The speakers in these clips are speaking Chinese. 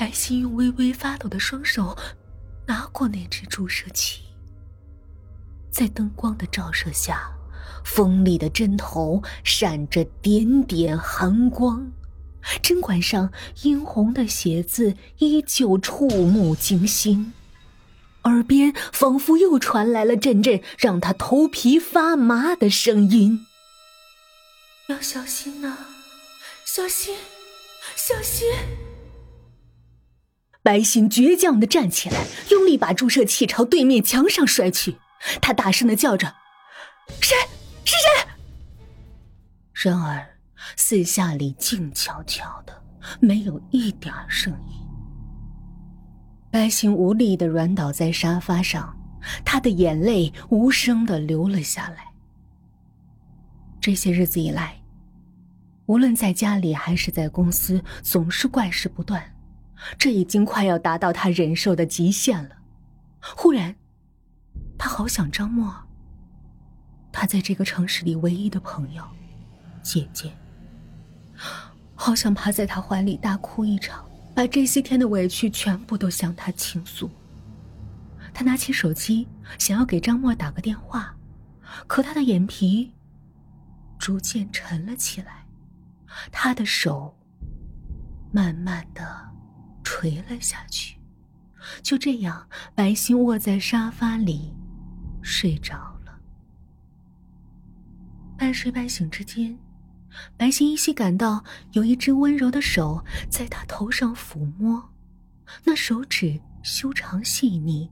白昕用微微发抖的双手拿过那只注射器，在灯光的照射下，锋利的针头闪着点点寒光，针管上殷红的血字依旧触目惊心，耳边仿佛又传来了阵阵让他头皮发麻的声音：“要小心呐，小心，小心！”白昕倔强的站起来，用力把注射器朝对面墙上摔去。他大声的叫着：“谁？是谁？”然而，四下里静悄悄的，没有一点声音。白昕无力的软倒在沙发上，他的眼泪无声的流了下来。这些日子以来，无论在家里还是在公司，总是怪事不断。这已经快要达到他忍受的极限了。忽然，他好想张默，他在这个城市里唯一的朋友，姐姐。好想趴在他怀里大哭一场，把这些天的委屈全部都向他倾诉。他拿起手机，想要给张默打个电话，可他的眼皮逐渐沉了起来，他的手慢慢的。垂了下去，就这样，白昕卧在沙发里，睡着了。半睡半醒之间，白昕依稀感到有一只温柔的手在她头上抚摸，那手指修长细腻，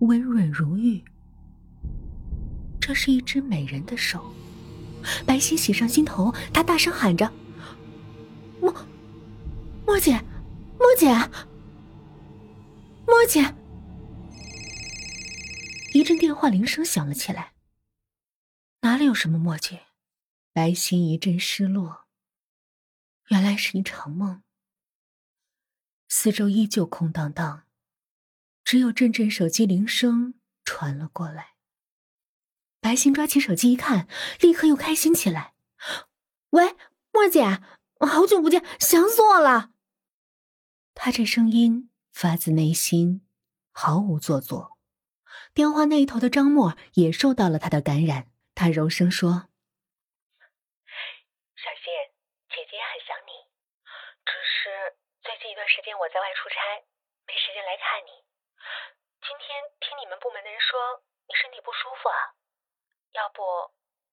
温润如玉。这是一只美人的手，白昕喜上心头，她大声喊着：“莫，莫姐。”姐，莫姐，一阵电话铃声响了起来。哪里有什么墨姐？白心一阵失落。原来是一场梦。四周依旧空荡荡，只有阵阵手机铃声传了过来。白心抓起手机一看，立刻又开心起来。喂，莫姐，好久不见，想死我了。他这声音发自内心，毫无做作。电话那头的张默也受到了他的感染，他柔声说：“小谢，姐姐也很想你，只是最近一段时间我在外出差，没时间来看你。今天听你们部门的人说你身体不舒服啊，要不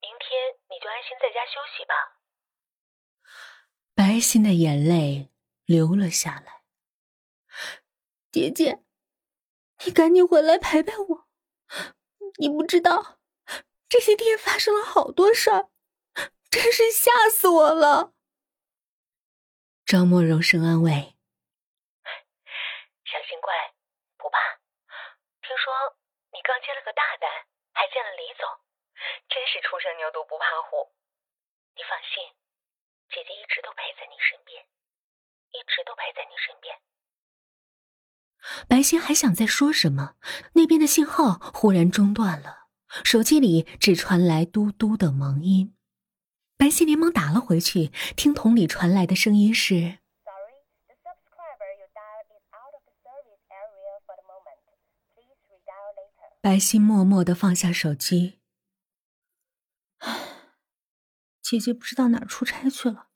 明天你就安心在家休息吧。”白昕的眼泪流了下来。姐姐，你赶紧回来陪陪我。你不知道，这些天发生了好多事儿，真是吓死我了。张默柔声安慰：“小心乖，不怕。听说你刚接了个大单，还见了李总，真是初生牛犊不怕虎。你放心，姐姐一直都陪在你身边，一直都陪在你身边。”白昕还想再说什么，那边的信号忽然中断了，手机里只传来嘟嘟的忙音。白昕连忙打了回去，听筒里传来的声音是：“白昕默默的放下手机。唉，姐姐不知道哪儿出差去了，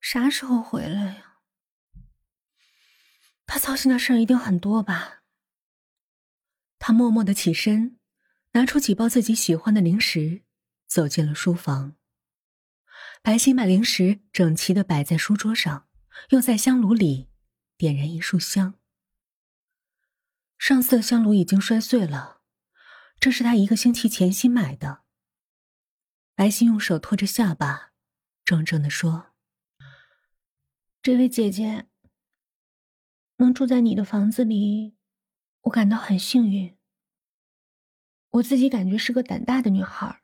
啥时候回来呀？他操心的事儿一定很多吧？他默默的起身，拿出几包自己喜欢的零食，走进了书房。白昕把零食整齐的摆在书桌上，又在香炉里点燃一束香。上次的香炉已经摔碎了，这是他一个星期前新买的。白昕用手托着下巴，怔怔的说：“这位姐姐。”能住在你的房子里，我感到很幸运。我自己感觉是个胆大的女孩，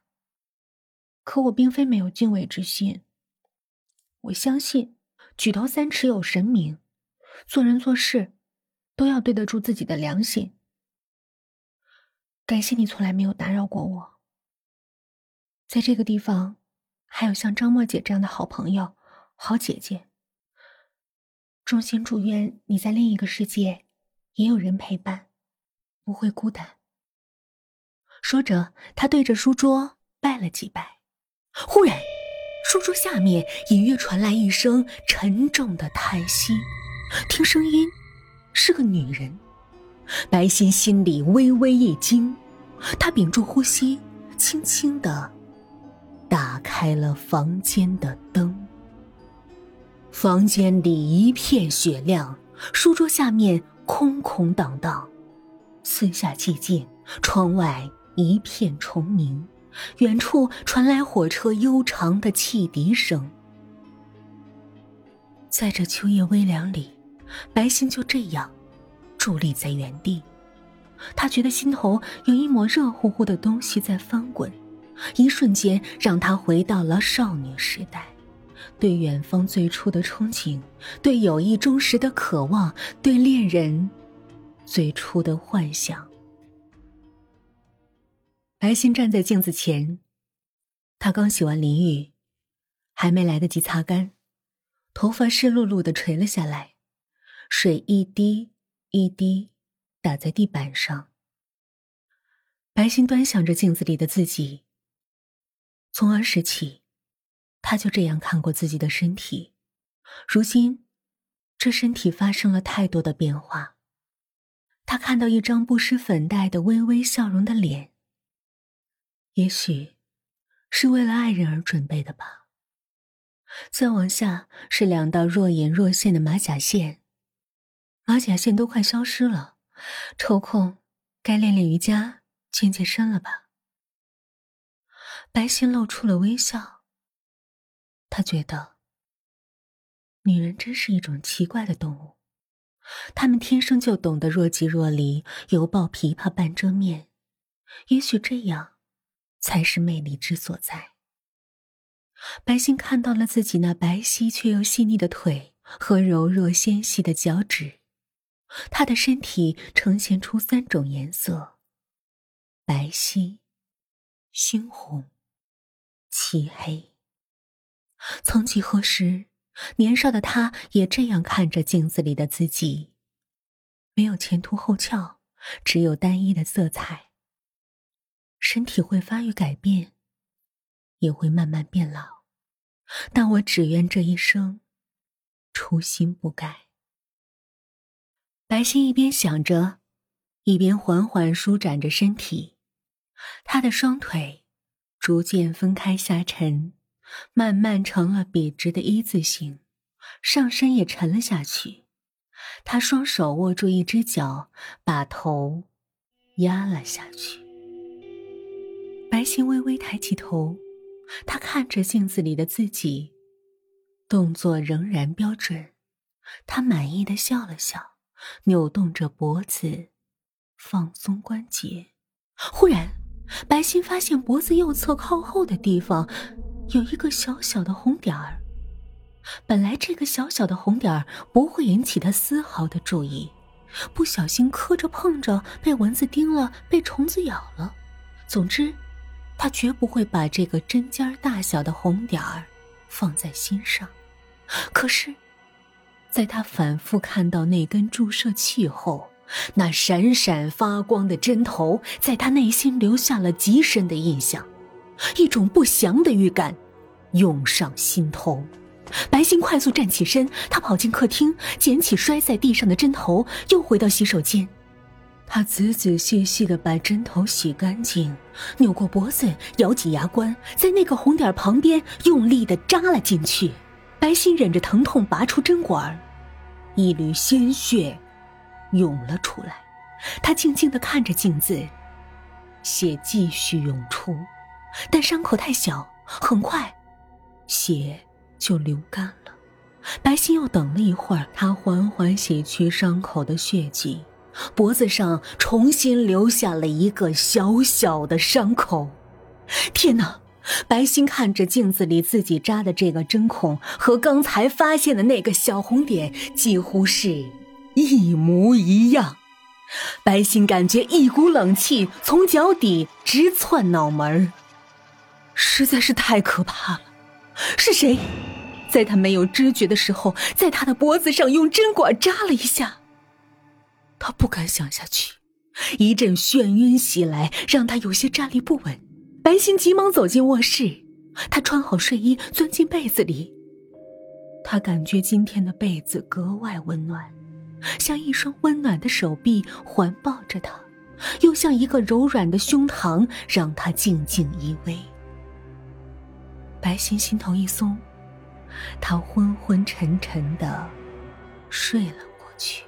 可我并非没有敬畏之心。我相信举头三尺有神明，做人做事都要对得住自己的良心。感谢你从来没有打扰过我。在这个地方，还有像张墨姐这样的好朋友、好姐姐。衷心祝愿你在另一个世界也有人陪伴，不会孤单。说着，他对着书桌拜了几拜。忽然，书桌下面隐约传来一声沉重的叹息。听声音，是个女人。白昕心里微微一惊，他屏住呼吸，轻轻的打开了房间的灯。房间里一片雪亮，书桌下面空空荡荡，四下寂静，窗外一片虫鸣，远处传来火车悠长的汽笛声。在这秋夜微凉里，白昕就这样伫立在原地，他觉得心头有一抹热乎乎的东西在翻滚，一瞬间让他回到了少女时代。对远方最初的憧憬，对友谊忠实的渴望，对恋人最初的幻想。白昕站在镜子前，她刚洗完淋浴，还没来得及擦干，头发湿漉漉的垂了下来，水一滴一滴打在地板上。白昕端详着镜子里的自己，从儿时起。他就这样看过自己的身体，如今，这身体发生了太多的变化。他看到一张不施粉黛的微微笑容的脸，也许是为了爱人而准备的吧。再往下是两道若隐若现的马甲线，马甲线都快消失了，抽空该练练瑜伽、健健身了吧。白昕露出了微笑。他觉得，女人真是一种奇怪的动物，她们天生就懂得若即若离，犹抱琵琶半遮面。也许这样，才是魅力之所在。白昕看到了自己那白皙却又细腻的腿和柔弱纤细的脚趾，她的身体呈现出三种颜色：白皙、猩红、漆黑。曾几何时，年少的他也这样看着镜子里的自己，没有前凸后翘，只有单一的色彩。身体会发育改变，也会慢慢变老，但我只愿这一生，初心不改。白昕一边想着，一边缓缓舒展着身体，她的双腿逐渐分开下沉。慢慢成了笔直的一字形，上身也沉了下去。他双手握住一只脚，把头压了下去。白昕微微抬起头，她看着镜子里的自己，动作仍然标准。她满意的笑了笑，扭动着脖子，放松关节。忽然，白昕发现脖子右侧靠后的地方。有一个小小的红点儿，本来这个小小的红点儿不会引起他丝毫的注意，不小心磕着碰着，被蚊子叮了，被虫子咬了，总之，他绝不会把这个针尖大小的红点儿放在心上。可是，在他反复看到那根注射器后，那闪闪发光的针头在他内心留下了极深的印象。一种不祥的预感涌上心头，白昕快速站起身，她跑进客厅，捡起摔在地上的针头，又回到洗手间。她仔仔细细的把针头洗干净，扭过脖子，咬紧牙关，在那个红点旁边用力的扎了进去。白昕忍着疼痛拔出针管，一缕鲜血涌了出来。她静静的看着镜子，血继续涌出。但伤口太小，很快，血就流干了。白昕又等了一会儿，他缓缓洗去伤口的血迹，脖子上重新留下了一个小小的伤口。天哪！白昕看着镜子里自己扎的这个针孔，和刚才发现的那个小红点几乎是一模一样。白昕感觉一股冷气从脚底直窜脑门儿。实在是太可怕了！是谁在他没有知觉的时候，在他的脖子上用针管扎了一下。他不敢想下去，一阵眩晕袭来，让他有些站立不稳。白昕急忙走进卧室，他穿好睡衣，钻进被子里。他感觉今天的被子格外温暖，像一双温暖的手臂环抱着他，又像一个柔软的胸膛让他静静依偎。白昕心头一松，他昏昏沉沉的睡了过去。